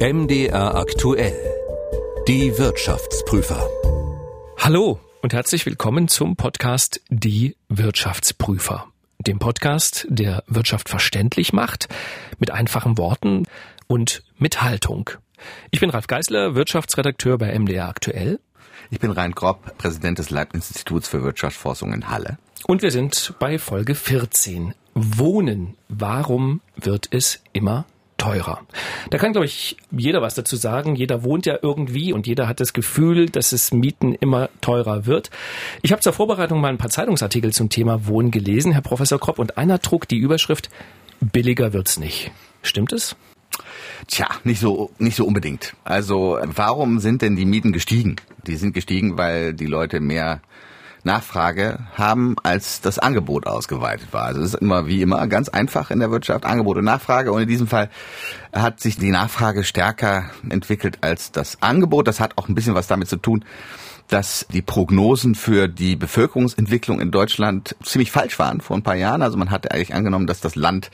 MDR aktuell. Die Wirtschaftsprüfer. Hallo und herzlich willkommen zum Podcast Die Wirtschaftsprüfer. Dem Podcast, der Wirtschaft verständlich macht, mit einfachen Worten und mit Haltung. Ich bin Ralf Geisler, Wirtschaftsredakteur bei MDR aktuell. Ich bin Rein Grob, Präsident des Leibniz-Instituts für Wirtschaftsforschung in Halle. Und wir sind bei Folge 14. Wohnen. Warum wird es immer teurer. Da kann, glaube ich, jeder was dazu sagen. Jeder wohnt ja irgendwie und jeder hat das Gefühl, dass es Mieten immer teurer wird. Ich habe zur Vorbereitung mal ein paar Zeitungsartikel zum Thema Wohnen gelesen, Herr Professor Kropp, und einer trug die Überschrift Billiger wird's nicht. Stimmt es? Tja, nicht so, nicht so unbedingt. Also, warum sind denn die Mieten gestiegen? Die sind gestiegen, weil die Leute mehr Nachfrage haben, als das Angebot ausgeweitet war. Also es ist immer wie immer ganz einfach in der Wirtschaft, Angebot und Nachfrage. Und in diesem Fall hat sich die Nachfrage stärker entwickelt als das Angebot. Das hat auch ein bisschen was damit zu tun, dass die Prognosen für die Bevölkerungsentwicklung in Deutschland ziemlich falsch waren vor ein paar Jahren. Also man hatte eigentlich angenommen, dass das Land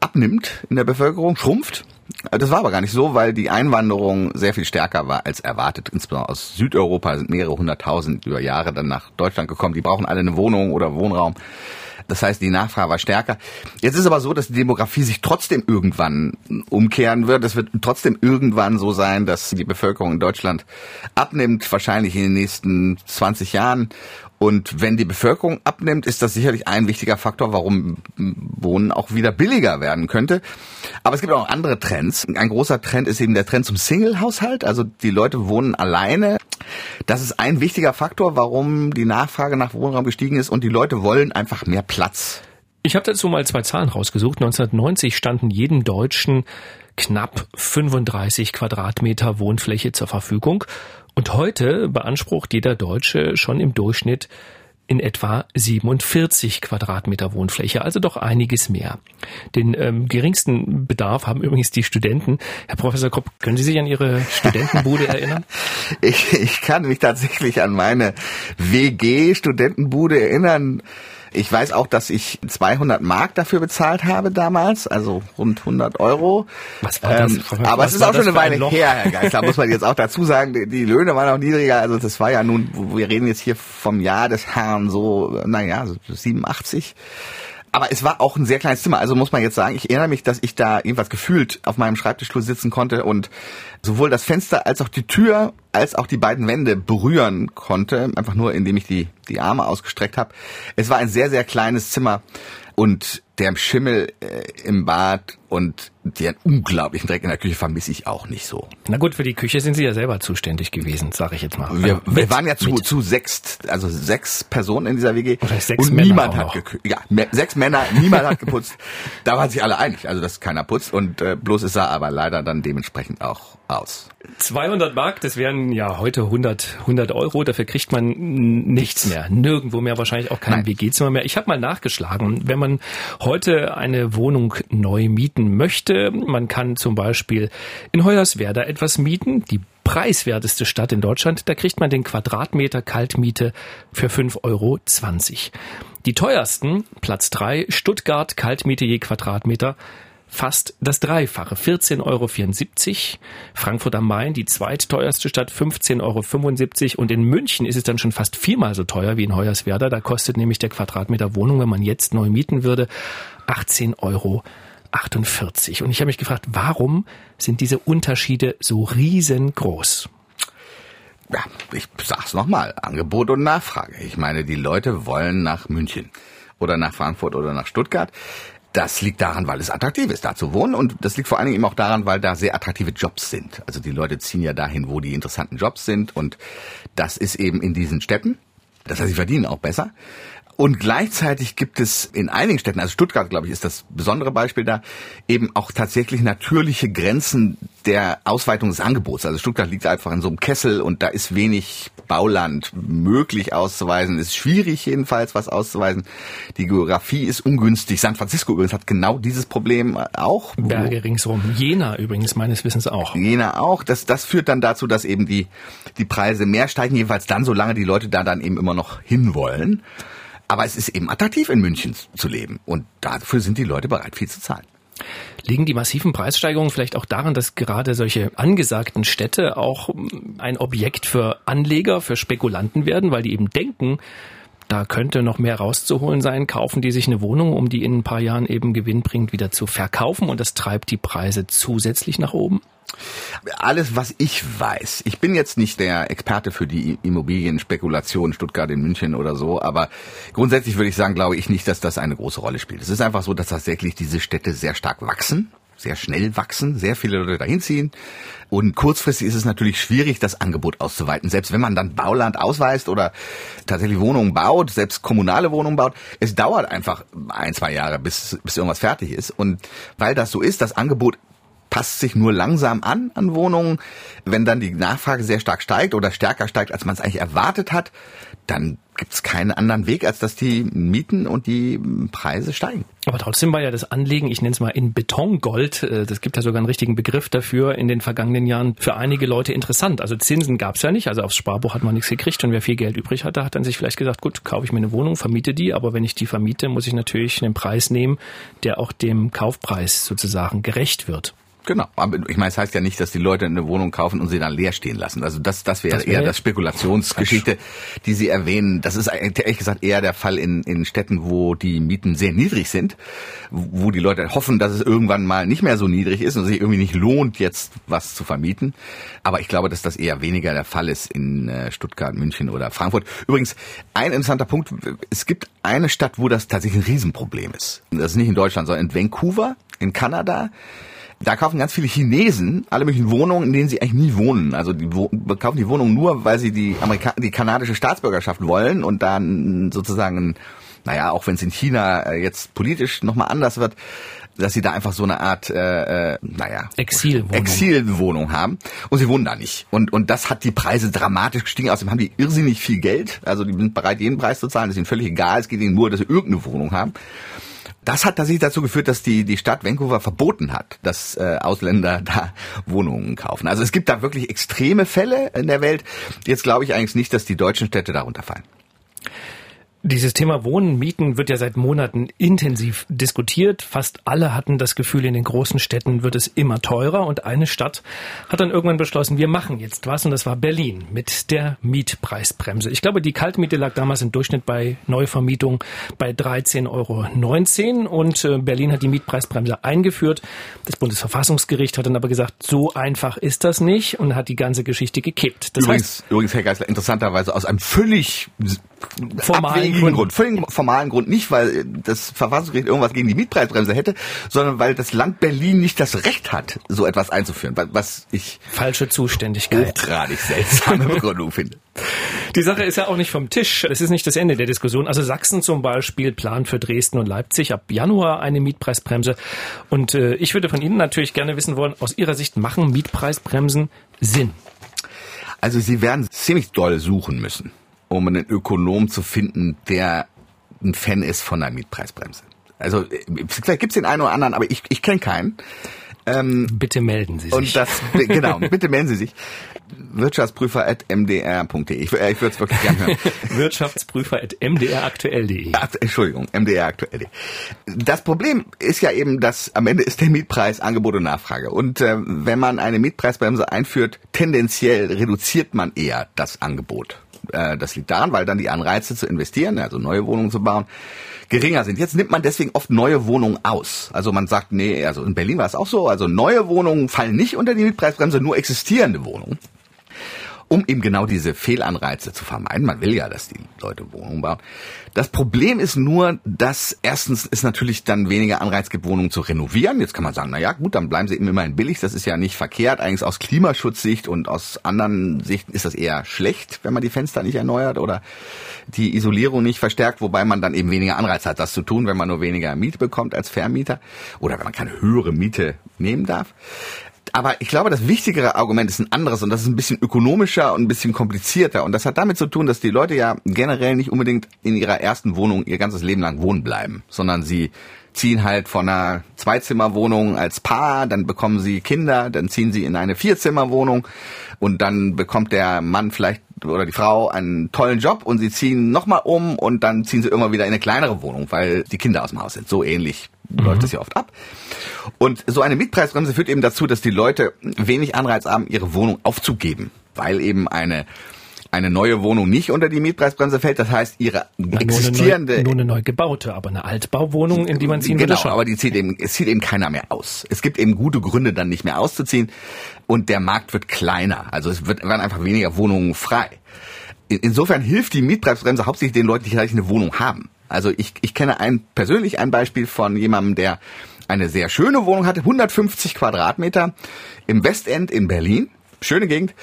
abnimmt in der Bevölkerung, schrumpft. Das war aber gar nicht so, weil die Einwanderung sehr viel stärker war als erwartet. Insbesondere aus Südeuropa sind mehrere hunderttausend über Jahre dann nach Deutschland gekommen. Die brauchen alle eine Wohnung oder Wohnraum. Das heißt, die Nachfrage war stärker. Jetzt ist aber so, dass die Demografie sich trotzdem irgendwann umkehren wird. Es wird trotzdem irgendwann so sein, dass die Bevölkerung in Deutschland abnimmt, wahrscheinlich in den nächsten 20 Jahren. Und wenn die Bevölkerung abnimmt, ist das sicherlich ein wichtiger Faktor, warum Wohnen auch wieder billiger werden könnte. Aber es gibt auch andere Trends. Ein großer Trend ist eben der Trend zum Single-Haushalt. Also die Leute wohnen alleine. Das ist ein wichtiger Faktor, warum die Nachfrage nach Wohnraum gestiegen ist. Und die Leute wollen einfach mehr Platz. Ich habe dazu mal zwei Zahlen rausgesucht. 1990 standen jedem Deutschen knapp 35 Quadratmeter Wohnfläche zur Verfügung. Und heute beansprucht jeder Deutsche schon im Durchschnitt in etwa 47 Quadratmeter Wohnfläche, also doch einiges mehr. Den ähm, geringsten Bedarf haben übrigens die Studenten. Herr Professor Kopp, können Sie sich an Ihre Studentenbude erinnern? Ich, ich kann mich tatsächlich an meine WG-Studentenbude erinnern. Ich weiß auch, dass ich 200 Mark dafür bezahlt habe damals, also rund 100 Euro. Was war das? Ähm, aber es ist auch schon eine Weile ein her, Herr Geisler, muss man jetzt auch dazu sagen. Die, die, Löhne waren auch niedriger. Also das war ja nun, wir reden jetzt hier vom Jahr des Herrn so, naja, so 87. Aber es war auch ein sehr kleines Zimmer. Also muss man jetzt sagen, ich erinnere mich, dass ich da irgendwas gefühlt auf meinem Schreibtischstuhl sitzen konnte und sowohl das Fenster als auch die Tür als auch die beiden Wände berühren konnte. Einfach nur, indem ich die, die Arme ausgestreckt habe. Es war ein sehr, sehr kleines Zimmer und der Schimmel äh, im Bad und den unglaublichen Dreck in der Küche vermisse ich auch nicht so. Na gut, für die Küche sind Sie ja selber zuständig gewesen, sage ich jetzt mal. Wir, also wir waren ja zu, zu sechs, also sechs Personen in dieser WG Oder sechs und Männer niemand hat gekühlt. Ja, sechs Männer, niemand hat geputzt. Da waren sich alle einig, also dass keiner putzt und äh, bloß es sah aber leider dann dementsprechend auch aus. 200 Mark, das wären ja heute 100, 100 Euro. Dafür kriegt man nichts mehr. Nirgendwo mehr, wahrscheinlich auch kein. WG-Zimmer mehr. Ich habe mal nachgeschlagen, wenn man heute eine Wohnung neu mieten möchte, man kann zum Beispiel in Hoyerswerda etwas mieten, die preiswerteste Stadt in Deutschland, da kriegt man den Quadratmeter Kaltmiete für 5,20 Euro. Die teuersten, Platz drei Stuttgart, Kaltmiete je Quadratmeter, fast das Dreifache, 14,74 Euro. Frankfurt am Main, die zweitteuerste Stadt, 15,75 Euro. Und in München ist es dann schon fast viermal so teuer wie in Hoyerswerda. Da kostet nämlich der Quadratmeter Wohnung, wenn man jetzt neu mieten würde, 18,48 Euro. Und ich habe mich gefragt, warum sind diese Unterschiede so riesengroß? Ja, ich sag's nochmal, Angebot und Nachfrage. Ich meine, die Leute wollen nach München oder nach Frankfurt oder nach Stuttgart. Das liegt daran, weil es attraktiv ist, da zu wohnen. Und das liegt vor allen Dingen eben auch daran, weil da sehr attraktive Jobs sind. Also die Leute ziehen ja dahin, wo die interessanten Jobs sind. Und das ist eben in diesen Städten. Das heißt, sie verdienen auch besser. Und gleichzeitig gibt es in einigen Städten, also Stuttgart, glaube ich, ist das besondere Beispiel da, eben auch tatsächlich natürliche Grenzen der Ausweitung des Angebots. Also Stuttgart liegt einfach in so einem Kessel und da ist wenig Bauland möglich auszuweisen. Ist schwierig jedenfalls, was auszuweisen. Die Geografie ist ungünstig. San Francisco übrigens hat genau dieses Problem auch. Berge ringsherum. Jena übrigens meines Wissens auch. Jena auch. Das, das führt dann dazu, dass eben die, die Preise mehr steigen, jedenfalls dann, solange die Leute da dann eben immer noch hinwollen. Aber es ist eben attraktiv in München zu leben und dafür sind die Leute bereit, viel zu zahlen. Liegen die massiven Preissteigerungen vielleicht auch daran, dass gerade solche angesagten Städte auch ein Objekt für Anleger, für Spekulanten werden, weil die eben denken, da könnte noch mehr rauszuholen sein, kaufen die sich eine Wohnung, um die in ein paar Jahren eben gewinnbringend wieder zu verkaufen und das treibt die Preise zusätzlich nach oben? Alles, was ich weiß. Ich bin jetzt nicht der Experte für die Immobilienspekulation Stuttgart in München oder so, aber grundsätzlich würde ich sagen, glaube ich nicht, dass das eine große Rolle spielt. Es ist einfach so, dass tatsächlich diese Städte sehr stark wachsen sehr schnell wachsen, sehr viele Leute dahin ziehen. Und kurzfristig ist es natürlich schwierig, das Angebot auszuweiten. Selbst wenn man dann Bauland ausweist oder tatsächlich Wohnungen baut, selbst kommunale Wohnungen baut, es dauert einfach ein, zwei Jahre, bis, bis irgendwas fertig ist. Und weil das so ist, das Angebot passt sich nur langsam an an Wohnungen. Wenn dann die Nachfrage sehr stark steigt oder stärker steigt, als man es eigentlich erwartet hat, dann gibt es keinen anderen Weg, als dass die Mieten und die Preise steigen. Aber trotzdem war ja das Anlegen, ich nenne es mal in Betongold, äh, das gibt ja sogar einen richtigen Begriff dafür, in den vergangenen Jahren für einige Leute interessant. Also Zinsen gab es ja nicht, also aufs Sparbuch hat man nichts gekriegt und wer viel Geld übrig hatte, hat dann sich vielleicht gesagt, gut, kaufe ich mir eine Wohnung, vermiete die, aber wenn ich die vermiete, muss ich natürlich einen Preis nehmen, der auch dem Kaufpreis sozusagen gerecht wird. Genau. Aber ich meine, es heißt ja nicht, dass die Leute eine Wohnung kaufen und sie dann leer stehen lassen. Also das, das wäre wär eher das Spekulationsgeschichte, die Sie erwähnen. Das ist ehrlich gesagt eher der Fall in, in Städten, wo die Mieten sehr niedrig sind, wo die Leute hoffen, dass es irgendwann mal nicht mehr so niedrig ist und sich irgendwie nicht lohnt, jetzt was zu vermieten. Aber ich glaube, dass das eher weniger der Fall ist in äh, Stuttgart, München oder Frankfurt. Übrigens, ein interessanter Punkt. Es gibt eine Stadt, wo das tatsächlich ein Riesenproblem ist. Das ist nicht in Deutschland, sondern in Vancouver, in Kanada. Da kaufen ganz viele Chinesen alle möglichen Wohnungen, in denen sie eigentlich nie wohnen. Also die kaufen die Wohnung nur, weil sie die Amerika die kanadische Staatsbürgerschaft wollen und dann sozusagen, naja, auch wenn es in China äh, jetzt politisch nochmal anders wird, dass sie da einfach so eine Art, äh, äh, naja, Exilwohnung. Exilwohnung haben und sie wohnen da nicht. Und und das hat die Preise dramatisch gestiegen. Außerdem haben die irrsinnig viel Geld. Also die sind bereit, jeden Preis zu zahlen. Das ist ihnen völlig egal. Es geht ihnen nur, dass sie irgendeine Wohnung haben. Das hat tatsächlich dazu geführt, dass die, die Stadt Vancouver verboten hat, dass äh, Ausländer da Wohnungen kaufen. Also es gibt da wirklich extreme Fälle in der Welt. Jetzt glaube ich eigentlich nicht, dass die deutschen Städte darunter fallen. Dieses Thema Wohnen, Mieten wird ja seit Monaten intensiv diskutiert. Fast alle hatten das Gefühl, in den großen Städten wird es immer teurer. Und eine Stadt hat dann irgendwann beschlossen, wir machen jetzt was. Und das war Berlin mit der Mietpreisbremse. Ich glaube, die Kaltmiete lag damals im Durchschnitt bei Neuvermietung bei 13,19 Euro. Und äh, Berlin hat die Mietpreisbremse eingeführt. Das Bundesverfassungsgericht hat dann aber gesagt, so einfach ist das nicht und hat die ganze Geschichte gekippt. Das übrigens, heißt, übrigens, Herr Geisler, interessanterweise aus einem völlig formalen Grund. Grund. Völlig formalen Grund. Nicht, weil das Verfassungsgericht irgendwas gegen die Mietpreisbremse hätte, sondern weil das Land Berlin nicht das Recht hat, so etwas einzuführen. Was ich falsche Zuständigkeit hochgradig seltsame Begründung finde. Die Sache ist ja auch nicht vom Tisch. Es ist nicht das Ende der Diskussion. Also Sachsen zum Beispiel plant für Dresden und Leipzig ab Januar eine Mietpreisbremse. Und äh, ich würde von Ihnen natürlich gerne wissen wollen, aus Ihrer Sicht machen Mietpreisbremsen Sinn? Also Sie werden ziemlich doll suchen müssen um einen Ökonom zu finden, der ein Fan ist von der Mietpreisbremse. Also vielleicht gibt's den einen oder anderen, aber ich, ich kenne keinen. Ähm, bitte melden Sie sich. Und das, genau, bitte melden Sie sich. Wirtschaftsprüfer.mdr.de. Ich, äh, ich würde es wirklich gerne hören. Wirtschaftsprüfer.mdraktuell.de. Entschuldigung, mdraktuell.de. Das Problem ist ja eben, dass am Ende ist der Mietpreis Angebot und Nachfrage. Und äh, wenn man eine Mietpreisbremse einführt, tendenziell reduziert man eher das Angebot. Äh, das liegt daran, weil dann die Anreize zu investieren, also neue Wohnungen zu bauen, geringer sind. Jetzt nimmt man deswegen oft neue Wohnungen aus. Also man sagt, nee, also in Berlin war es auch so, also neue Wohnungen fallen nicht unter die Mietpreisbremse, nur existierende Wohnungen um eben genau diese Fehlanreize zu vermeiden. Man will ja, dass die Leute Wohnungen bauen. Das Problem ist nur, dass erstens es natürlich dann weniger Anreiz gibt, Wohnungen zu renovieren. Jetzt kann man sagen, na ja, gut, dann bleiben sie eben immerhin billig. Das ist ja nicht verkehrt. Eigentlich aus Klimaschutzsicht und aus anderen Sichten ist das eher schlecht, wenn man die Fenster nicht erneuert oder die Isolierung nicht verstärkt, wobei man dann eben weniger Anreiz hat, das zu tun, wenn man nur weniger Miete bekommt als Vermieter oder wenn man keine höhere Miete nehmen darf aber ich glaube, das wichtigere Argument ist ein anderes und das ist ein bisschen ökonomischer und ein bisschen komplizierter. Und das hat damit zu tun, dass die Leute ja generell nicht unbedingt in ihrer ersten Wohnung ihr ganzes Leben lang wohnen bleiben, sondern sie ziehen halt von einer Zweizimmerwohnung als Paar, dann bekommen sie Kinder, dann ziehen sie in eine Vierzimmerwohnung und dann bekommt der Mann vielleicht oder die Frau einen tollen Job und sie ziehen nochmal um und dann ziehen sie immer wieder in eine kleinere Wohnung, weil die Kinder aus dem Haus sind. So ähnlich mhm. läuft das ja oft ab. Und so eine Mietpreisbremse führt eben dazu, dass die Leute wenig Anreiz haben, ihre Wohnung aufzugeben, weil eben eine eine neue Wohnung nicht unter die Mietpreisbremse fällt. Das heißt, ihre Na, existierende... Nur eine, neu, nur eine neu gebaute, aber eine Altbauwohnung, in die man ziehen genau, würde schon. aber die zieht eben, es zieht eben keiner mehr aus. Es gibt eben gute Gründe, dann nicht mehr auszuziehen. Und der Markt wird kleiner. Also es wird, werden einfach weniger Wohnungen frei. Insofern hilft die Mietpreisbremse hauptsächlich den Leuten, die vielleicht eine Wohnung haben. Also ich, ich kenne ein, persönlich ein Beispiel von jemandem, der eine sehr schöne Wohnung hatte, 150 Quadratmeter im Westend in Berlin. Schöne Gegend.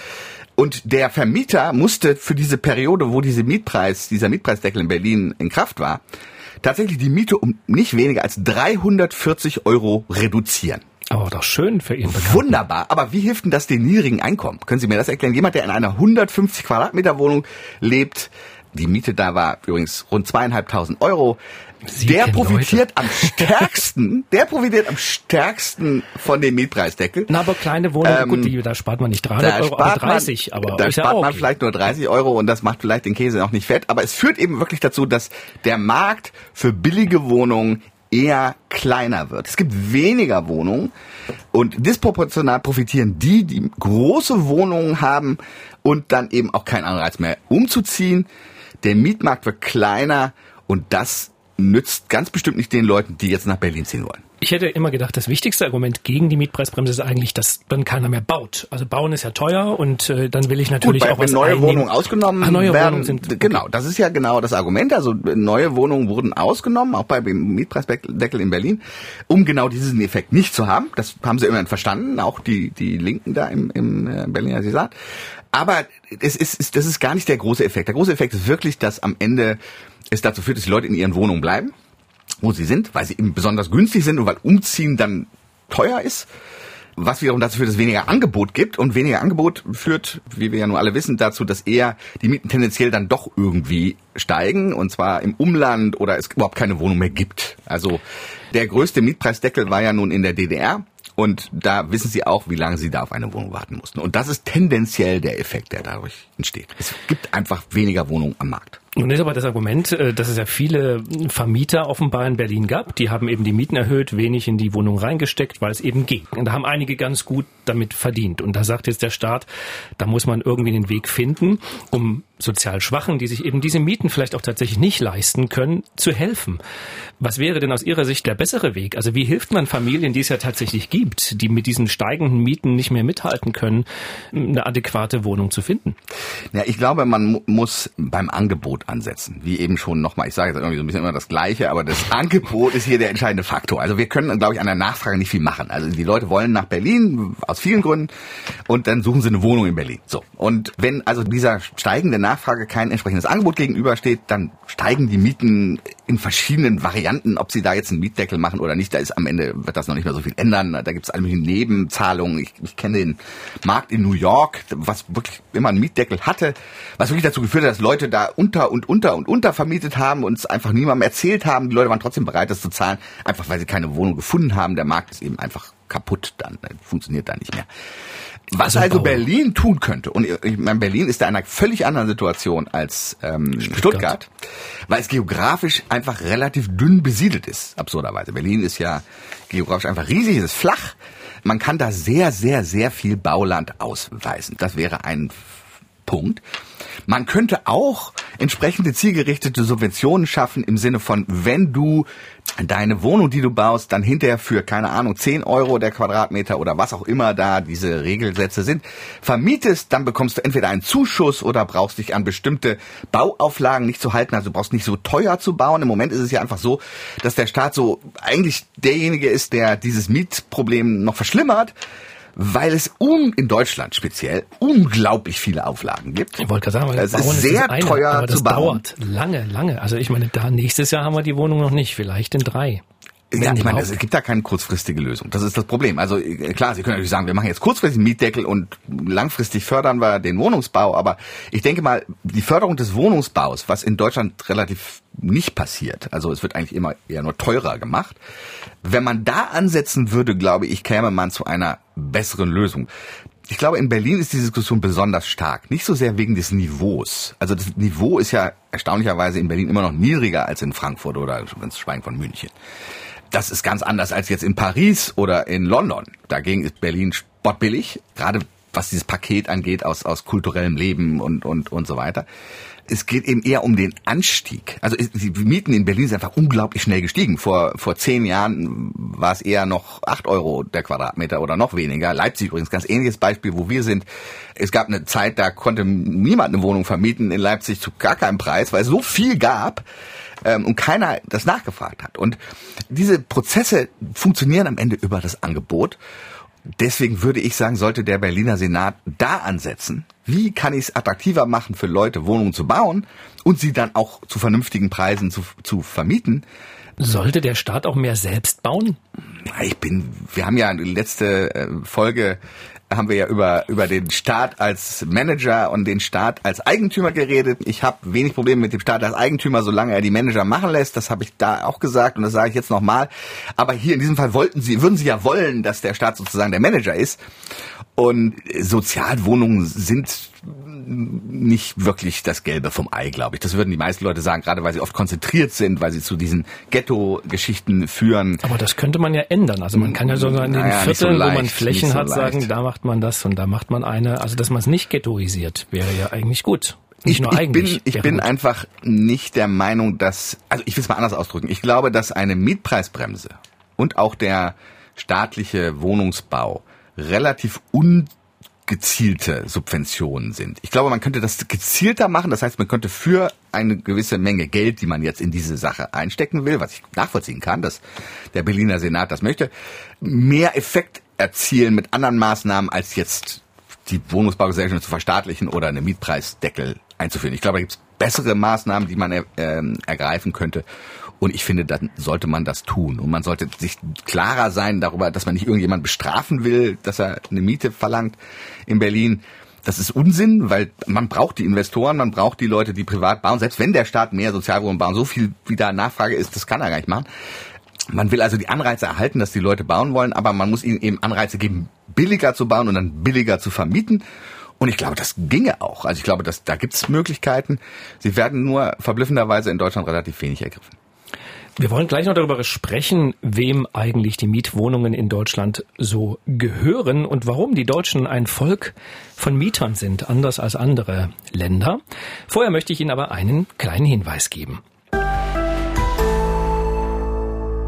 Und der Vermieter musste für diese Periode, wo diese Mietpreis, dieser Mietpreisdeckel in Berlin in Kraft war, tatsächlich die Miete um nicht weniger als 340 Euro reduzieren. Aber doch schön für Ihren Bekannten. Wunderbar. Aber wie hilft denn das den niedrigen Einkommen? Können Sie mir das erklären? Jemand, der in einer 150 Quadratmeter Wohnung lebt, die Miete da war übrigens rund zweieinhalbtausend Euro. Sie der profitiert am stärksten, der profitiert am stärksten von dem Mietpreisdeckel. Na, aber kleine Wohnungen, Ähm, gut, die, da spart man nicht 300 Euro, aber 30. man, aber da ja spart auch man okay. vielleicht nur 30 Euro und das macht vielleicht den Käse auch nicht fett. Aber es führt eben wirklich dazu, dass der Markt für billige Wohnungen eher kleiner wird. Es gibt weniger Wohnungen und disproportional profitieren die, die große Wohnungen haben und dann eben auch keinen Anreiz mehr umzuziehen. Der Mietmarkt wird kleiner und das nützt ganz bestimmt nicht den Leuten, die jetzt nach Berlin ziehen wollen. Ich hätte immer gedacht, das wichtigste Argument gegen die Mietpreisbremse ist eigentlich, dass dann keiner mehr baut. Also bauen ist ja teuer und äh, dann will ich natürlich Gut, auch was wenn neue einnehmen. Wohnungen ausgenommen Ach, neue werden, Wohnungen sind okay. genau, das ist ja genau das Argument. Also neue Wohnungen wurden ausgenommen, auch bei dem Mietpreisdeckel in Berlin, um genau diesen Effekt nicht zu haben. Das haben sie immerhin verstanden, auch die die Linken da im, im äh, Berliner Senat. Aber es ist, das ist gar nicht der große Effekt. Der große Effekt ist wirklich, dass am Ende es dazu führt, dass die Leute in ihren Wohnungen bleiben, wo sie sind, weil sie eben besonders günstig sind und weil Umziehen dann teuer ist. Was wiederum dazu führt, dass es weniger Angebot gibt und weniger Angebot führt, wie wir ja nun alle wissen, dazu, dass eher die Mieten tendenziell dann doch irgendwie steigen und zwar im Umland oder es überhaupt keine Wohnung mehr gibt. Also der größte Mietpreisdeckel war ja nun in der DDR und da wissen Sie auch, wie lange Sie da auf eine Wohnung warten mussten. Und das ist tendenziell der Effekt, der dadurch entsteht. Es gibt einfach weniger Wohnungen am Markt. Nun ist aber das Argument, äh, dass es ja viele Vermieter offenbar in Berlin gab, die haben eben die Mieten erhöht, wenig in die Wohnung reingesteckt, weil es eben ging. Und da haben einige ganz gut damit verdient. Und da sagt jetzt der Staat, da muss man irgendwie den Weg finden, um sozial Schwachen, die sich eben diese Mieten vielleicht auch tatsächlich nicht leisten können, zu helfen. Was wäre denn aus Ihrer Sicht der bessere Weg? Also wie hilft man Familien, die es ja tatsächlich gibt, die mit diesen steigenden Mieten nicht mehr mithalten können, eine adäquate Wohnung zu finden? Ja, ich glaube, man mu muss beim Angebot ansetzen. Wie eben schon nochmal, ich sage jetzt irgendwie so ein bisschen immer das Gleiche, aber das Angebot ist hier der entscheidende Faktor. Also wir können, glaube ich, an der Nachfrage nicht viel machen. Also die Leute wollen nach Berlin aus vielen Gründen und dann suchen sie eine Wohnung in Berlin. So. Und wenn also dieser steigende Nachfrage kein entsprechendes Angebot gegenübersteht, dann steigen die Mieten in verschiedenen Varianten, ob sie da jetzt einen Mietdeckel machen oder nicht, da ist am Ende, wird das noch nicht mehr so viel ändern. Da gibt es alle möglichen Nebenzahlungen. Ich, ich kenne den Markt in New York, was wirklich immer einen Mietdeckel hatte, was wirklich dazu geführt hat, dass Leute da unter und unter und unter vermietet haben und es einfach niemandem erzählt haben. Die Leute waren trotzdem bereit, das zu zahlen, einfach weil sie keine Wohnung gefunden haben. Der Markt ist eben einfach kaputt dann, funktioniert da nicht mehr. Was Also also. Berlin tun könnte, und ich meine, Berlin ist da in einer völlig anderen Situation als ähm, Stuttgart. weil es geografisch einfach relativ dünn besiedelt ist, absurderweise. Berlin ist ja geografisch einfach riesig, es ist flach. Man kann da sehr, sehr, sehr viel Bauland ausweisen. Das wäre ein Punkt. Man könnte auch entsprechende zielgerichtete Subventionen schaffen im Sinne von, wenn du deine Wohnung, die du baust, dann hinterher für, keine Ahnung, 10 Euro der Quadratmeter oder was auch immer da diese Regelsätze sind, vermietest, dann bekommst du entweder einen Zuschuss oder brauchst dich an bestimmte Bauauflagen nicht zu halten. Also brauchst nicht so teuer zu bauen. Im Moment ist es ja einfach so, dass der Staat so eigentlich derjenige ist, der dieses Mietproblem noch verschlimmert weil es un, in Deutschland speziell unglaublich viele Auflagen gibt. Ich wollte gerade sagen, weil Es ist sehr das eine, teuer aber das zu bauen. dauert lange, lange. Also ich meine, da nächstes Jahr haben wir die Wohnung noch nicht, vielleicht in drei. Ja, ich meine, es gibt da keine kurzfristige Lösung. Das ist das Problem. Also äh, klar, Sie können natürlich sagen, wir machen jetzt kurzfristig einen Mietdeckel und langfristig fördern wir den Wohnungsbau. Aber ich denke mal, die Förderung des Wohnungsbaus, was in Deutschland relativ nicht passiert, also es wird eigentlich immer eher nur teurer gemacht. Wenn man da ansetzen würde, glaube ich, käme man zu einer besseren Lösung. Ich glaube, in Berlin ist die Diskussion besonders stark. Nicht so sehr wegen des Niveaus. Also das Niveau ist ja erstaunlicherweise in Berlin immer noch niedriger als in Frankfurt oder ganz schweigen von München. Das ist ganz anders als jetzt in Paris oder in London. Dagegen ist Berlin spottbillig, gerade was dieses Paket angeht aus, aus kulturellem Leben und, und, und so weiter. Es geht eben eher um den Anstieg. Also die Mieten in Berlin sind einfach unglaublich schnell gestiegen. Vor, vor zehn Jahren war es eher noch acht Euro der Quadratmeter oder noch weniger. Leipzig übrigens, ganz ähnliches Beispiel, wo wir sind. Es gab eine Zeit, da konnte niemand eine Wohnung vermieten in Leipzig zu gar keinem Preis, weil es so viel gab ähm, und keiner das nachgefragt hat. Und diese Prozesse funktionieren am Ende über das Angebot. Deswegen würde ich sagen, sollte der Berliner Senat da ansetzen. Wie kann ich es attraktiver machen für Leute, Wohnungen zu bauen und sie dann auch zu vernünftigen Preisen zu, zu vermieten? Sollte der Staat auch mehr selbst bauen? Ich bin, wir haben ja letzte äh, Folge haben wir ja über, über den Staat als Manager und den Staat als Eigentümer geredet. Ich habe wenig Probleme mit dem Staat als Eigentümer, solange er die Manager machen lässt. Das habe ich da auch gesagt und das sage ich jetzt nochmal. Aber hier in diesem Fall wollten sie, würden sie ja wollen, dass der Staat sozusagen der Manager ist. Und Sozialwohnungen sind nicht wirklich das Gelbe vom Ei, glaube ich. Das würden die meisten Leute sagen, gerade weil sie oft konzentriert sind, weil sie zu diesen Ghetto-Geschichten führen. Aber das könnte man ja ändern. Also man kann ja sogar in den naja, Vierteln, so leicht, wo man Flächen so hat, leicht. sagen, da macht man das und da macht man eine. Also dass man es nicht ghettoisiert, wäre ja eigentlich gut. Nicht ich, ich bin, ich bin einfach nicht der Meinung, dass, also ich will es mal anders ausdrücken. Ich glaube, dass eine Mietpreisbremse und auch der staatliche Wohnungsbau relativ un gezielte Subventionen sind. Ich glaube, man könnte das gezielter machen. Das heißt, man könnte für eine gewisse Menge Geld, die man jetzt in diese Sache einstecken will, was ich nachvollziehen kann, dass der Berliner Senat das möchte, mehr Effekt erzielen mit anderen Maßnahmen, als jetzt die Wohnungsbaugesellschaft zu verstaatlichen oder eine Mietpreisdeckel einzuführen. Ich glaube, da gibt es bessere Maßnahmen, die man äh, ergreifen könnte. Und ich finde, dann sollte man das tun. Und man sollte sich klarer sein darüber, dass man nicht irgendjemand bestrafen will, dass er eine Miete verlangt in Berlin. Das ist Unsinn, weil man braucht die Investoren, man braucht die Leute, die privat bauen. Selbst wenn der Staat mehr Sozialwohnungen bauen, so viel wie da Nachfrage ist, das kann er gar nicht machen. Man will also die Anreize erhalten, dass die Leute bauen wollen, aber man muss ihnen eben Anreize geben, billiger zu bauen und dann billiger zu vermieten. Und ich glaube, das ginge auch. Also ich glaube, dass, da gibt es Möglichkeiten. Sie werden nur verblüffenderweise in Deutschland relativ wenig ergriffen. Wir wollen gleich noch darüber sprechen, wem eigentlich die Mietwohnungen in Deutschland so gehören und warum die Deutschen ein Volk von Mietern sind, anders als andere Länder. Vorher möchte ich Ihnen aber einen kleinen Hinweis geben.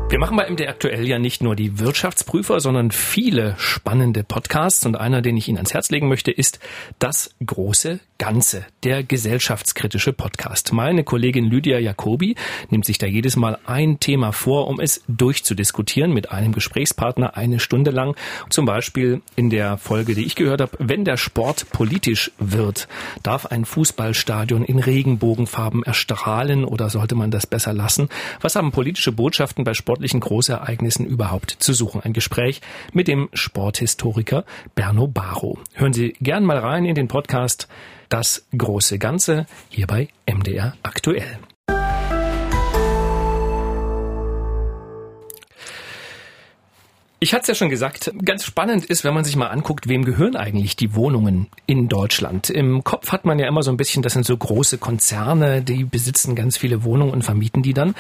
Wir machen bei MD aktuell ja nicht nur die Wirtschaftsprüfer, sondern viele spannende Podcasts und einer, den ich Ihnen ans Herz legen möchte, ist das große Ganze, der gesellschaftskritische Podcast. Meine Kollegin Lydia Jacobi nimmt sich da jedes Mal ein Thema vor, um es durchzudiskutieren mit einem Gesprächspartner eine Stunde lang. Zum Beispiel in der Folge, die ich gehört habe, wenn der Sport politisch wird, darf ein Fußballstadion in Regenbogenfarben erstrahlen oder sollte man das besser lassen? Was haben politische Botschaften bei sportlichen Großereignissen überhaupt zu suchen? Ein Gespräch mit dem Sporthistoriker Berno Baro. Hören Sie gern mal rein in den Podcast das große Ganze hier bei MDR aktuell. Ich hatte es ja schon gesagt, ganz spannend ist, wenn man sich mal anguckt, wem gehören eigentlich die Wohnungen in Deutschland. Im Kopf hat man ja immer so ein bisschen, das sind so große Konzerne, die besitzen ganz viele Wohnungen und vermieten die dann.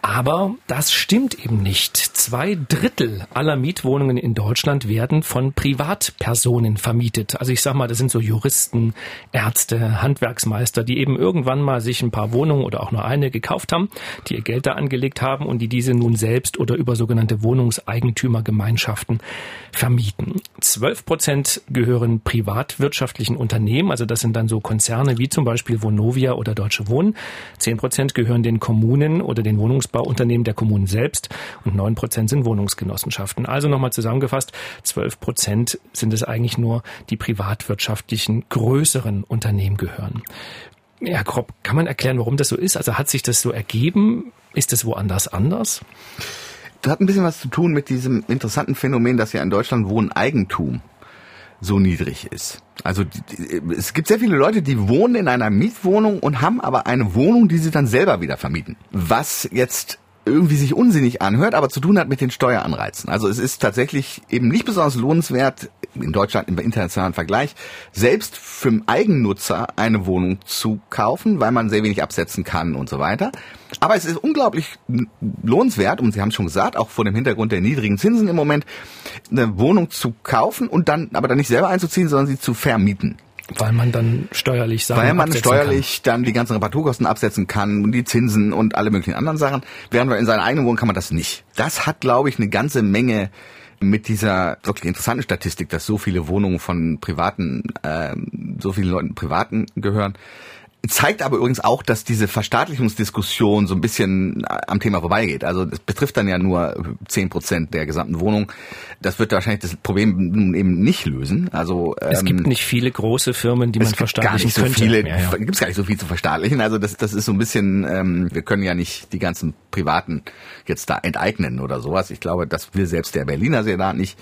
Aber das stimmt eben nicht. Zwei Drittel aller Mietwohnungen in Deutschland werden von Privatpersonen vermietet. Also ich sag mal, das sind so Juristen, Ärzte, Handwerksmeister, die eben irgendwann mal sich ein paar Wohnungen oder auch nur eine gekauft haben, die ihr Geld da angelegt haben und die diese nun selbst oder über sogenannte Wohnungseigentümergemeinschaften vermieten. Zwölf Prozent gehören privatwirtschaftlichen Unternehmen, also das sind dann so Konzerne wie zum Beispiel Vonovia oder Deutsche Wohnen. Zehn Prozent gehören den Kommunen oder den Wohnungs Wohnungsbauunternehmen der Kommunen selbst und neun Prozent sind Wohnungsgenossenschaften. Also nochmal zusammengefasst, zwölf Prozent sind es eigentlich nur, die privatwirtschaftlichen größeren Unternehmen gehören. Ja, Kropp, kann man erklären, warum das so ist? Also hat sich das so ergeben? Ist es woanders anders? Das hat ein bisschen was zu tun mit diesem interessanten Phänomen, dass ja in Deutschland Wohneigentum so niedrig ist. Also es gibt sehr viele Leute, die wohnen in einer Mietwohnung und haben aber eine Wohnung, die sie dann selber wieder vermieten. Was jetzt irgendwie sich unsinnig anhört, aber zu tun hat mit den Steueranreizen. Also es ist tatsächlich eben nicht besonders lohnenswert, in Deutschland im internationalen Vergleich, selbst für den Eigennutzer eine Wohnung zu kaufen, weil man sehr wenig absetzen kann und so weiter. Aber es ist unglaublich lohnenswert, und Sie haben es schon gesagt, auch vor dem Hintergrund der niedrigen Zinsen im Moment, eine Wohnung zu kaufen und dann aber dann nicht selber einzuziehen, sondern sie zu vermieten. Weil man dann steuerlich Sachen Weil man steuerlich kann. dann die ganzen Reparaturkosten absetzen kann und die Zinsen und alle möglichen anderen Sachen. Während in seiner eigenen Wohnung kann man das nicht. Das hat, glaube ich, eine ganze Menge mit dieser wirklich interessanten Statistik, dass so viele Wohnungen von privaten, äh, so vielen Leuten privaten gehören, zeigt aber übrigens auch, dass diese Verstaatlichungsdiskussion so ein bisschen am Thema vorbeigeht. Also das betrifft dann ja nur zehn Prozent der gesamten Wohnung. Das wird wahrscheinlich das Problem eben nicht lösen. Also es gibt ähm, nicht viele große Firmen, die man verstaatlichen gar nicht so Viele, ja, ja. Gibt es gar nicht so viel zu verstaatlichen. Also das, das ist so ein bisschen. Ähm, wir können ja nicht die ganzen Privaten jetzt da enteignen oder sowas. Ich glaube, das will selbst der Berliner Senat nicht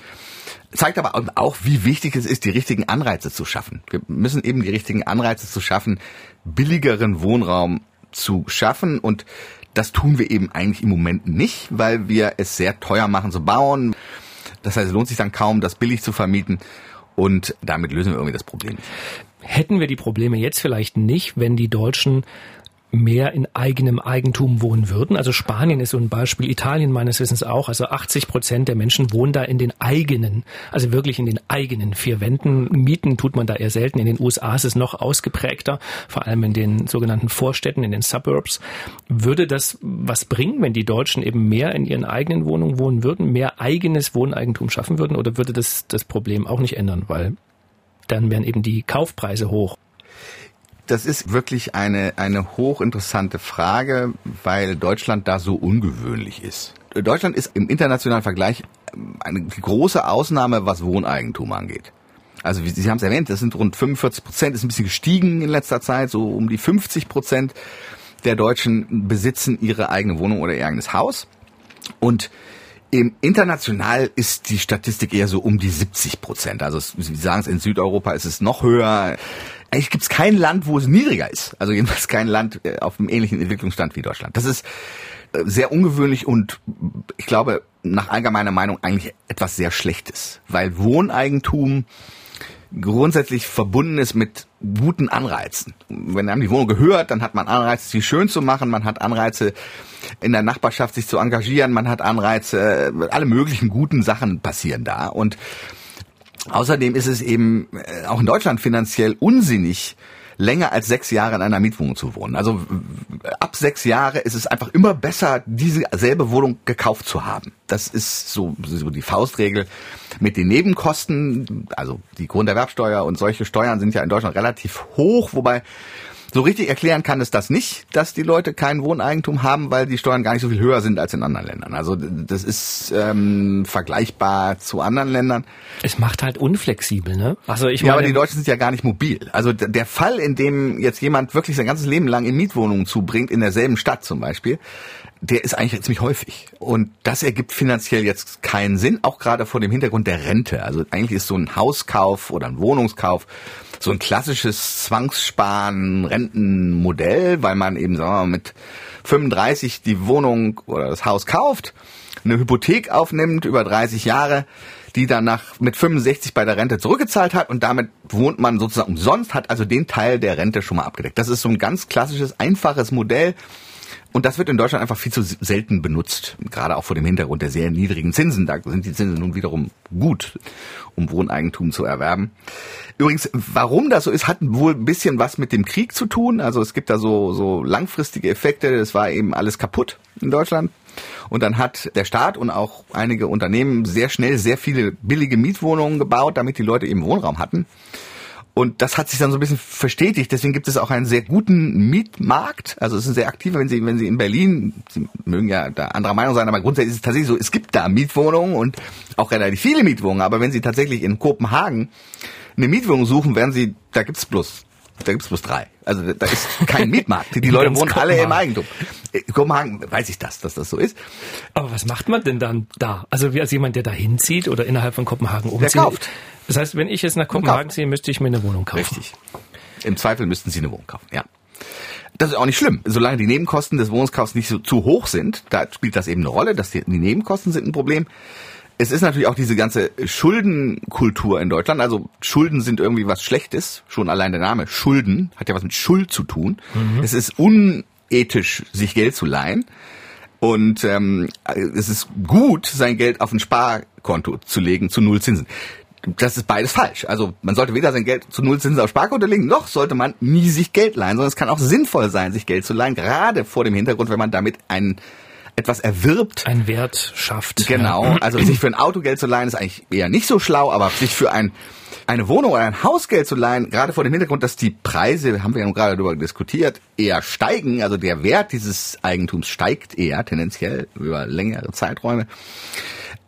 zeigt aber auch, wie wichtig es ist, die richtigen Anreize zu schaffen. Wir müssen eben die richtigen Anreize zu schaffen, billigeren Wohnraum zu schaffen und das tun wir eben eigentlich im Moment nicht, weil wir es sehr teuer machen zu bauen. Das heißt, es lohnt sich dann kaum, das billig zu vermieten und damit lösen wir irgendwie das Problem. Hätten wir die Probleme jetzt vielleicht nicht, wenn die Deutschen mehr in eigenem Eigentum wohnen würden. Also Spanien ist so ein Beispiel, Italien meines Wissens auch. Also 80 Prozent der Menschen wohnen da in den eigenen, also wirklich in den eigenen vier Wänden. Mieten tut man da eher selten. In den USA ist es noch ausgeprägter, vor allem in den sogenannten Vorstädten, in den Suburbs. Würde das was bringen, wenn die Deutschen eben mehr in ihren eigenen Wohnungen wohnen würden, mehr eigenes Wohneigentum schaffen würden? Oder würde das das Problem auch nicht ändern? Weil dann wären eben die Kaufpreise hoch. Das ist wirklich eine, eine hochinteressante Frage, weil Deutschland da so ungewöhnlich ist. Deutschland ist im internationalen Vergleich eine große Ausnahme, was Wohneigentum angeht. Also wie Sie haben es erwähnt, das sind rund 45 Prozent, ist ein bisschen gestiegen in letzter Zeit, so um die 50 Prozent der Deutschen besitzen ihre eigene Wohnung oder ihr eigenes Haus. Und im international ist die Statistik eher so um die 70 Prozent. Also Sie sagen es, in Südeuropa ist es noch höher. Eigentlich gibt es kein Land, wo es niedriger ist. Also jedenfalls kein Land äh, auf einem ähnlichen Entwicklungsstand wie Deutschland. Das ist äh, sehr ungewöhnlich und ich glaube nach allgemeiner Meinung eigentlich etwas sehr Schlechtes, weil Wohneigentum grundsätzlich verbunden ist mit guten Anreizen. Wenn einem die Wohnung gehört, dann hat man Anreize, sie schön zu machen, man hat Anreize, in der Nachbarschaft sich zu engagieren, man hat Anreize, alle möglichen guten Sachen passieren da. Und außerdem ist es eben äh, auch in Deutschland finanziell unsinnig, länger als sechs Jahre in einer Mietwohnung zu wohnen. Also ab sechs Jahre ist es einfach immer besser, diese selbe Wohnung gekauft zu haben. Das ist so, so die Faustregel mit den Nebenkosten. Also die Grunderwerbsteuer und solche Steuern sind ja in Deutschland relativ hoch, wobei so richtig erklären kann es das nicht, dass die Leute kein Wohneigentum haben, weil die Steuern gar nicht so viel höher sind als in anderen Ländern. Also das ist ähm, vergleichbar zu anderen Ländern. Es macht halt unflexibel, ne? Also ich meine, ja, aber die Deutschen sind ja gar nicht mobil. Also der Fall, in dem jetzt jemand wirklich sein ganzes Leben lang in Mietwohnungen zubringt, in derselben Stadt zum Beispiel, der ist eigentlich ziemlich häufig. Und das ergibt finanziell jetzt keinen Sinn, auch gerade vor dem Hintergrund der Rente. Also eigentlich ist so ein Hauskauf oder ein Wohnungskauf so ein klassisches Zwangssparen-Rentenmodell, weil man eben, sagen wir mal, mit 35 die Wohnung oder das Haus kauft, eine Hypothek aufnimmt über 30 Jahre, die danach mit 65 bei der Rente zurückgezahlt hat und damit wohnt man sozusagen umsonst, hat also den Teil der Rente schon mal abgedeckt. Das ist so ein ganz klassisches, einfaches Modell, und das wird in Deutschland einfach viel zu selten benutzt, gerade auch vor dem Hintergrund der sehr niedrigen Zinsen. Da sind die Zinsen nun wiederum gut, um Wohneigentum zu erwerben. Übrigens, warum das so ist, hat wohl ein bisschen was mit dem Krieg zu tun. Also es gibt da so, so langfristige Effekte. Es war eben alles kaputt in Deutschland. Und dann hat der Staat und auch einige Unternehmen sehr schnell sehr viele billige Mietwohnungen gebaut, damit die Leute eben Wohnraum hatten. Und das hat sich dann so ein bisschen verstetigt. Deswegen gibt es auch einen sehr guten Mietmarkt. Also es ist sehr aktiv, wenn Sie, wenn Sie in Berlin, Sie mögen ja da anderer Meinung sein, aber grundsätzlich ist es tatsächlich so, es gibt da Mietwohnungen und auch relativ viele Mietwohnungen. Aber wenn Sie tatsächlich in Kopenhagen eine Mietwohnung suchen, werden Sie, da gibt's bloß da gibt's bloß drei. Also da ist kein Mietmarkt. Die Leute wohnen alle im Eigentum. In äh, Kopenhagen weiß ich das, dass das so ist. Aber was macht man denn dann da? Also wie als jemand, der da hinzieht oder innerhalb von Kopenhagen umzieht? Der kauft. Das heißt, wenn ich jetzt nach Kopenhagen ziehe, müsste ich mir eine Wohnung kaufen. Richtig. Im Zweifel müssten Sie eine Wohnung kaufen, ja. Das ist auch nicht schlimm. Solange die Nebenkosten des Wohnungskaufs nicht so zu hoch sind, da spielt das eben eine Rolle, dass die, die Nebenkosten sind ein Problem. Es ist natürlich auch diese ganze Schuldenkultur in Deutschland. Also Schulden sind irgendwie was Schlechtes. Schon allein der Name Schulden hat ja was mit Schuld zu tun. Mhm. Es ist unethisch, sich Geld zu leihen. Und ähm, es ist gut, sein Geld auf ein Sparkonto zu legen zu null Zinsen. Das ist beides falsch. Also man sollte weder sein Geld zu null Zinsen auf Sparkonto legen, noch sollte man nie sich Geld leihen, sondern es kann auch sinnvoll sein, sich Geld zu leihen, gerade vor dem Hintergrund, wenn man damit einen etwas erwirbt. Ein Wert schafft. Genau. Ja. Also sich für ein Auto Geld zu leihen ist eigentlich eher nicht so schlau, aber sich für ein eine Wohnung oder ein Hausgeld zu leihen, gerade vor dem Hintergrund, dass die Preise, haben wir ja gerade darüber diskutiert, eher steigen, also der Wert dieses Eigentums steigt eher tendenziell über längere Zeiträume,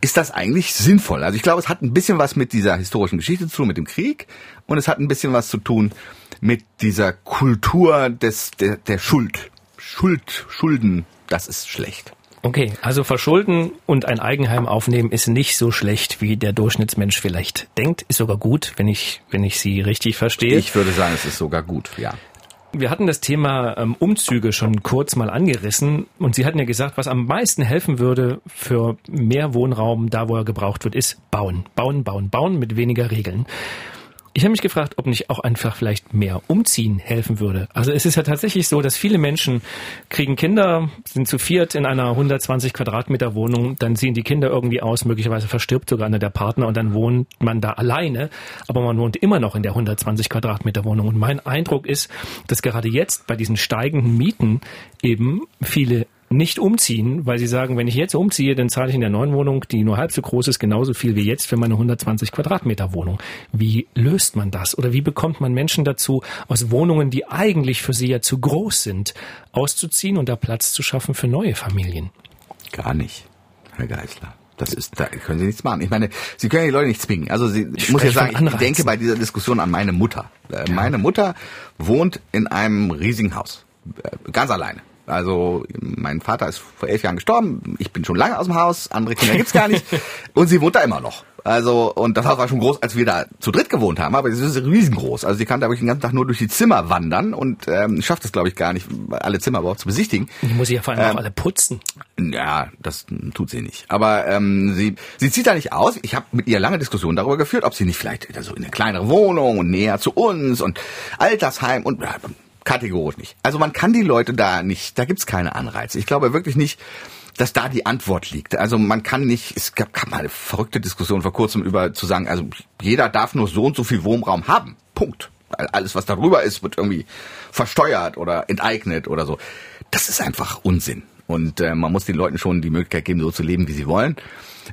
ist das eigentlich sinnvoll. Also ich glaube, es hat ein bisschen was mit dieser historischen Geschichte zu tun, mit dem Krieg, und es hat ein bisschen was zu tun mit dieser Kultur des, der, der Schuld. Schuld, Schulden, das ist schlecht. Okay, also verschulden und ein Eigenheim aufnehmen ist nicht so schlecht, wie der Durchschnittsmensch vielleicht denkt. Ist sogar gut, wenn ich, wenn ich Sie richtig verstehe. Ich würde sagen, es ist sogar gut, ja. Wir hatten das Thema ähm, Umzüge schon kurz mal angerissen und Sie hatten ja gesagt, was am meisten helfen würde für mehr Wohnraum, da wo er gebraucht wird, ist bauen. Bauen, bauen, bauen mit weniger Regeln. Ich habe mich gefragt, ob nicht auch einfach vielleicht mehr umziehen helfen würde. Also es ist ja tatsächlich so, dass viele Menschen kriegen Kinder, sind zu viert in einer 120 Quadratmeter Wohnung, dann ziehen die Kinder irgendwie aus, möglicherweise verstirbt sogar einer der Partner und dann wohnt man da alleine, aber man wohnt immer noch in der 120 Quadratmeter Wohnung. Und mein Eindruck ist, dass gerade jetzt bei diesen steigenden Mieten eben viele nicht umziehen, weil sie sagen, wenn ich jetzt umziehe, dann zahle ich in der neuen Wohnung, die nur halb so groß ist, genauso viel wie jetzt für meine 120 Quadratmeter Wohnung. Wie löst man das? Oder wie bekommt man Menschen dazu, aus Wohnungen, die eigentlich für sie ja zu groß sind, auszuziehen und da Platz zu schaffen für neue Familien? Gar nicht, Herr Geisler. Das ist, da können Sie nichts machen. Ich meine, Sie können die Leute nicht zwingen. Also Sie, ich, muss ja sagen, ich denke bei dieser Diskussion an meine Mutter. Äh, meine Mutter wohnt in einem riesigen Haus. Äh, ganz alleine. Also mein Vater ist vor elf Jahren gestorben, ich bin schon lange aus dem Haus, andere Kinder gibt's gar nicht und sie wohnt da immer noch. Also und das Haus war schon groß, als wir da zu dritt gewohnt haben, aber es ist riesengroß. Also sie kann da wirklich den ganzen Tag nur durch die Zimmer wandern und ähm, schafft es glaube ich gar nicht, alle Zimmer überhaupt zu besichtigen. Die muss ich ja vor allem ähm, auch alle putzen. Ja, das tut sie nicht. Aber ähm, sie sie zieht da nicht aus. Ich habe mit ihr lange Diskussionen darüber geführt, ob sie nicht vielleicht so in eine kleinere Wohnung und näher zu uns und Altersheim und Kategorisch nicht. Also man kann die Leute da nicht, da gibt's keine Anreize. Ich glaube wirklich nicht, dass da die Antwort liegt. Also man kann nicht, es gab, gab mal eine verrückte Diskussion vor kurzem über zu sagen, also jeder darf nur so und so viel Wohnraum haben. Punkt. Alles, was darüber ist, wird irgendwie versteuert oder enteignet oder so. Das ist einfach Unsinn. Und äh, man muss den Leuten schon die Möglichkeit geben, so zu leben, wie sie wollen.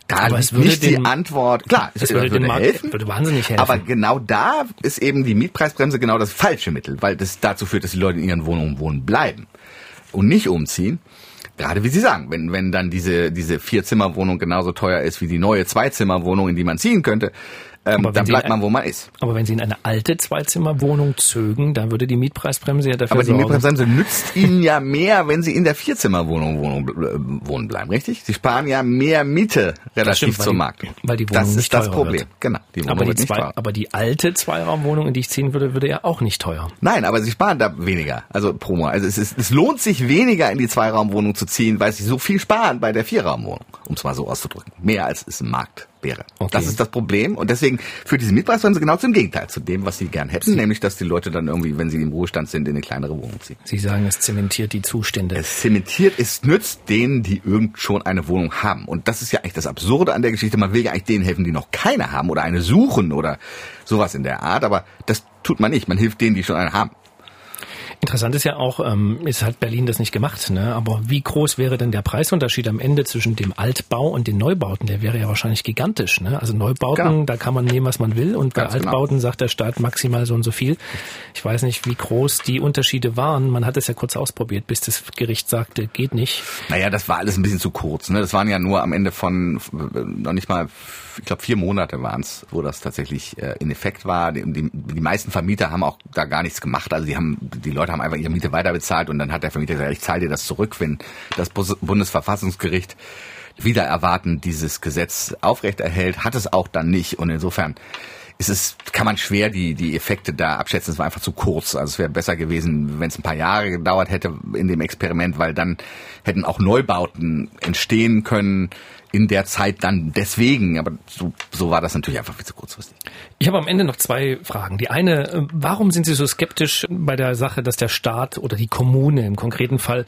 Da aber es würde nicht den, die Antwort. Klar, es, es würde, würde, Markt, helfen, würde wahnsinnig helfen. Aber genau da ist eben die Mietpreisbremse genau das falsche Mittel, weil das dazu führt, dass die Leute in ihren Wohnungen wohnen bleiben und nicht umziehen. Gerade wie Sie sagen, wenn, wenn dann diese, diese Vier-Zimmer-Wohnung genauso teuer ist wie die neue Zwei-Zimmer-Wohnung, in die man ziehen könnte, ähm, dann bleibt man, wo man ist. Aber wenn Sie in eine alte Zweizimmerwohnung zögen, dann würde die Mietpreisbremse ja dafür Aber die sorgen. Mietpreisbremse nützt Ihnen ja mehr, wenn Sie in der Vierzimmerwohnung Wohnung, äh, wohnen bleiben, richtig? Sie sparen ja mehr Miete relativ stimmt, zum Markt. Weil die Wohnung das ist das Problem. Wird. Genau, die Wohnung aber, die wird nicht zwei, aber die alte Zweiraumwohnung, in die ich ziehen würde, würde ja auch nicht teuer. Nein, aber Sie sparen da weniger, also pro Monat. Also es, ist, es lohnt sich weniger in die Zweiraumwohnung zu ziehen, weil Sie so viel sparen bei der Vierraumwohnung, um es mal so auszudrücken. Mehr als es im Markt wäre. Okay. Das ist das Problem und deswegen führt diese Mietpreisbremse genau zum Gegenteil, zu dem, was sie gern hätten, Sie nämlich, dass die Leute dann irgendwie, wenn sie im Ruhestand sind, in eine kleinere Wohnung ziehen. Sie sagen, es zementiert die Zustände. Es zementiert, es nützt denen, die irgend schon eine Wohnung haben. Und das ist ja eigentlich das Absurde an der Geschichte. Man will ja eigentlich denen helfen, die noch keine haben oder eine suchen oder sowas in der Art, aber das tut man nicht. Man hilft denen, die schon eine haben. Interessant ist ja auch, ähm, ist hat Berlin das nicht gemacht, ne? Aber wie groß wäre denn der Preisunterschied am Ende zwischen dem Altbau und den Neubauten? Der wäre ja wahrscheinlich gigantisch, ne? Also Neubauten, genau. da kann man nehmen, was man will, und Ganz bei genau. Altbauten genau. sagt der Staat maximal so und so viel. Ich weiß nicht, wie groß die Unterschiede waren. Man hat es ja kurz ausprobiert, bis das Gericht sagte, geht nicht. Naja, das war alles ein bisschen zu kurz, ne? Das waren ja nur am Ende von noch nicht mal ich glaube vier Monate waren es, wo das tatsächlich äh, in Effekt war. Die, die, die meisten Vermieter haben auch da gar nichts gemacht. Also die haben, die Leute haben einfach ihre Miete weiterbezahlt und dann hat der Vermieter gesagt, ich zahle dir das zurück, wenn das Bundesverfassungsgericht wieder erwarten dieses Gesetz aufrechterhält, hat es auch dann nicht. Und insofern es, kann man schwer die, die Effekte da abschätzen. Es war einfach zu kurz. Also es wäre besser gewesen, wenn es ein paar Jahre gedauert hätte in dem Experiment, weil dann hätten auch Neubauten entstehen können, in der Zeit dann deswegen, aber so, so war das natürlich einfach viel zu kurzfristig. Ich habe am Ende noch zwei Fragen. Die eine, äh, warum sind Sie so skeptisch bei der Sache, dass der Staat oder die Kommune im konkreten Fall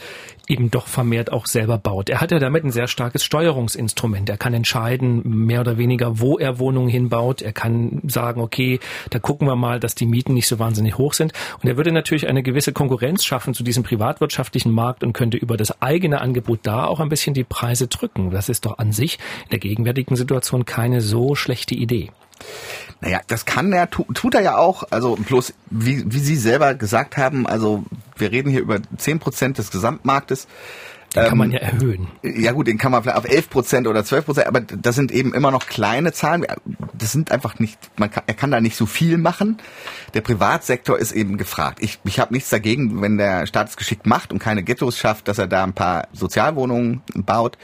eben doch vermehrt auch selber baut? Er hat ja damit ein sehr starkes Steuerungsinstrument. Er kann entscheiden, mehr oder weniger, wo er Wohnungen hinbaut. Er kann sagen, okay, da gucken wir mal, dass die Mieten nicht so wahnsinnig hoch sind. Und er würde natürlich eine gewisse Konkurrenz schaffen zu diesem privatwirtschaftlichen Markt und könnte über das eigene Angebot da auch ein bisschen die Preise drücken. Das ist doch an sich in der gegenwärtigen Situation keine so schlechte Idee. Naja, das kann er, tut er ja auch. Also bloß, wie, wie Sie selber gesagt haben, also wir reden hier über zehn Prozent des Gesamtmarktes. Den kann man ähm, ja erhöhen. Ja gut, den kann man vielleicht auf 11 Prozent oder 12 Prozent, aber das sind eben immer noch kleine Zahlen. Das sind einfach nicht, man kann, er kann da nicht so viel machen. Der Privatsektor ist eben gefragt. Ich, ich habe nichts dagegen, wenn der Staat es geschickt macht und keine Ghettos schafft, dass er da ein paar Sozialwohnungen baut.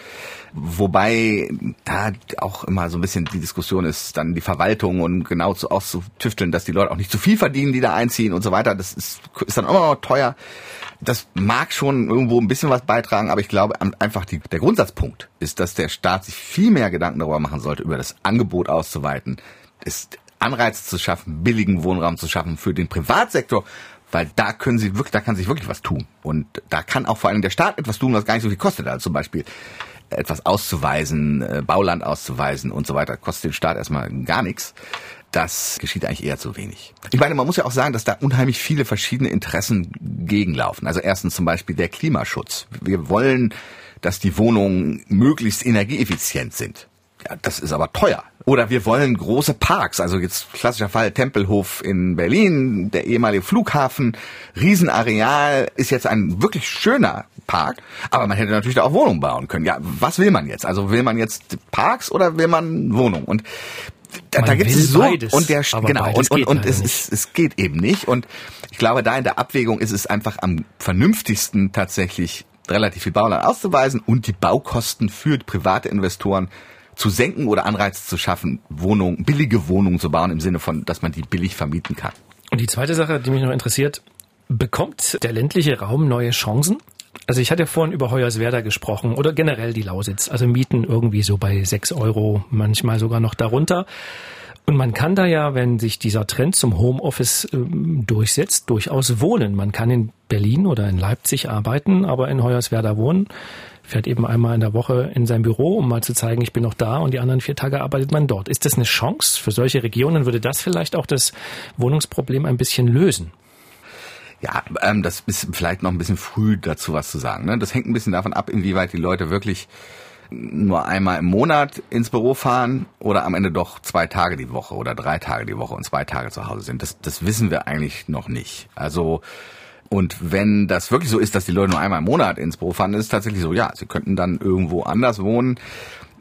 Wobei da auch immer so ein bisschen die Diskussion ist, dann die Verwaltung und genau zu auszutüfteln, dass die Leute auch nicht zu viel verdienen, die da einziehen und so weiter. Das ist, ist dann immer noch teuer. Das mag schon irgendwo ein bisschen was beitragen, aber ich glaube einfach die, der Grundsatzpunkt ist, dass der Staat sich viel mehr Gedanken darüber machen sollte, über das Angebot auszuweiten, ist Anreize zu schaffen, billigen Wohnraum zu schaffen für den Privatsektor, weil da können sie wirklich, da kann sich wirklich was tun. Und da kann auch vor allem der Staat etwas tun, was gar nicht so viel kostet. Also zum Beispiel etwas auszuweisen, äh, Bauland auszuweisen und so weiter, kostet den Staat erstmal gar nichts. Das geschieht eigentlich eher zu wenig. Ich meine, man muss ja auch sagen, dass da unheimlich viele verschiedene Interessen gegenlaufen. Also erstens zum Beispiel der Klimaschutz. Wir wollen, dass die Wohnungen möglichst energieeffizient sind. Ja, das ist aber teuer. Oder wir wollen große Parks, also jetzt klassischer Fall Tempelhof in Berlin, der ehemalige Flughafen, Riesenareal ist jetzt ein wirklich schöner Park, aber man hätte natürlich da auch Wohnungen bauen können. Ja, was will man jetzt? Also will man jetzt Parks oder will man Wohnungen? Und da, da gibt es so beides, und der genau und und, und es, ist, es geht eben nicht und ich glaube da in der Abwägung ist es einfach am vernünftigsten tatsächlich relativ viel Bauland auszuweisen und die Baukosten für private Investoren zu senken oder Anreize zu schaffen, Wohnungen, billige Wohnungen zu bauen im Sinne von, dass man die billig vermieten kann. Und die zweite Sache, die mich noch interessiert, bekommt der ländliche Raum neue Chancen? Also ich hatte vorhin über Hoyerswerda gesprochen oder generell die Lausitz. Also Mieten irgendwie so bei sechs Euro, manchmal sogar noch darunter. Und man kann da ja, wenn sich dieser Trend zum Homeoffice äh, durchsetzt, durchaus wohnen. Man kann in Berlin oder in Leipzig arbeiten, aber in Hoyerswerda wohnen fährt eben einmal in der Woche in sein Büro, um mal zu zeigen, ich bin noch da und die anderen vier Tage arbeitet man dort. Ist das eine Chance für solche Regionen? Würde das vielleicht auch das Wohnungsproblem ein bisschen lösen? Ja, ähm, das ist vielleicht noch ein bisschen früh dazu was zu sagen. Ne? Das hängt ein bisschen davon ab, inwieweit die Leute wirklich nur einmal im Monat ins Büro fahren oder am Ende doch zwei Tage die Woche oder drei Tage die Woche und zwei Tage zu Hause sind. Das, das wissen wir eigentlich noch nicht. Also und wenn das wirklich so ist, dass die Leute nur einmal im Monat ins Büro fahren, ist es tatsächlich so, ja, sie könnten dann irgendwo anders wohnen.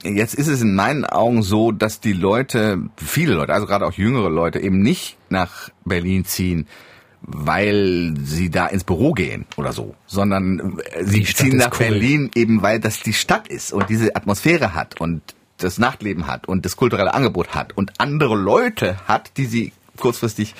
Jetzt ist es in meinen Augen so, dass die Leute, viele Leute, also gerade auch jüngere Leute, eben nicht nach Berlin ziehen, weil sie da ins Büro gehen oder so, sondern sie ziehen nach cool. Berlin eben, weil das die Stadt ist und diese Atmosphäre hat und das Nachtleben hat und das kulturelle Angebot hat und andere Leute hat, die sie kurzfristig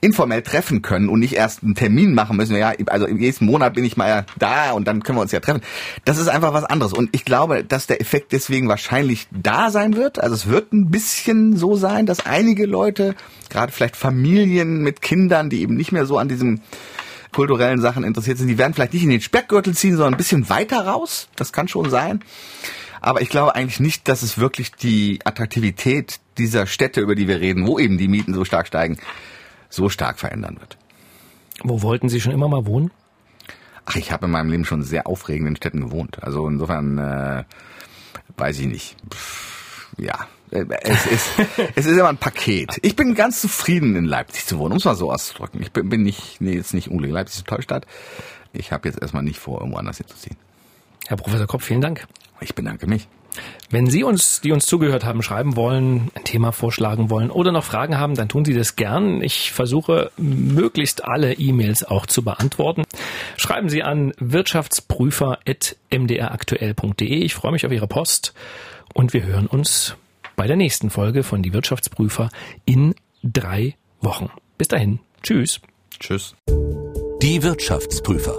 informell treffen können und nicht erst einen Termin machen müssen. Ja, also im nächsten Monat bin ich mal da und dann können wir uns ja treffen. Das ist einfach was anderes. Und ich glaube, dass der Effekt deswegen wahrscheinlich da sein wird. Also es wird ein bisschen so sein, dass einige Leute, gerade vielleicht Familien mit Kindern, die eben nicht mehr so an diesem kulturellen Sachen interessiert sind, die werden vielleicht nicht in den Speckgürtel ziehen, sondern ein bisschen weiter raus. Das kann schon sein. Aber ich glaube eigentlich nicht, dass es wirklich die Attraktivität dieser Städte, über die wir reden, wo eben die Mieten so stark steigen, so stark verändern wird. Wo wollten Sie schon immer mal wohnen? Ach, ich habe in meinem Leben schon sehr aufregenden Städten gewohnt. Also insofern äh, weiß ich nicht. Pff, ja, äh, es ist, es ist immer ein Paket. Ich bin ganz zufrieden in Leipzig zu wohnen, um es mal so auszudrücken. Ich bin, bin nicht, nee, jetzt nicht unbedingt Leipzig ist eine tolle Stadt. Ich habe jetzt erstmal nicht vor, irgendwo anders hinzuziehen. Herr Professor Kopp, vielen Dank. Ich bedanke mich. Wenn Sie uns, die uns zugehört haben, schreiben wollen, ein Thema vorschlagen wollen oder noch Fragen haben, dann tun Sie das gern. Ich versuche möglichst alle E-Mails auch zu beantworten. Schreiben Sie an wirtschaftsprüfer.mdraktuell.de. Ich freue mich auf Ihre Post und wir hören uns bei der nächsten Folge von Die Wirtschaftsprüfer in drei Wochen. Bis dahin. Tschüss. Tschüss. Die Wirtschaftsprüfer.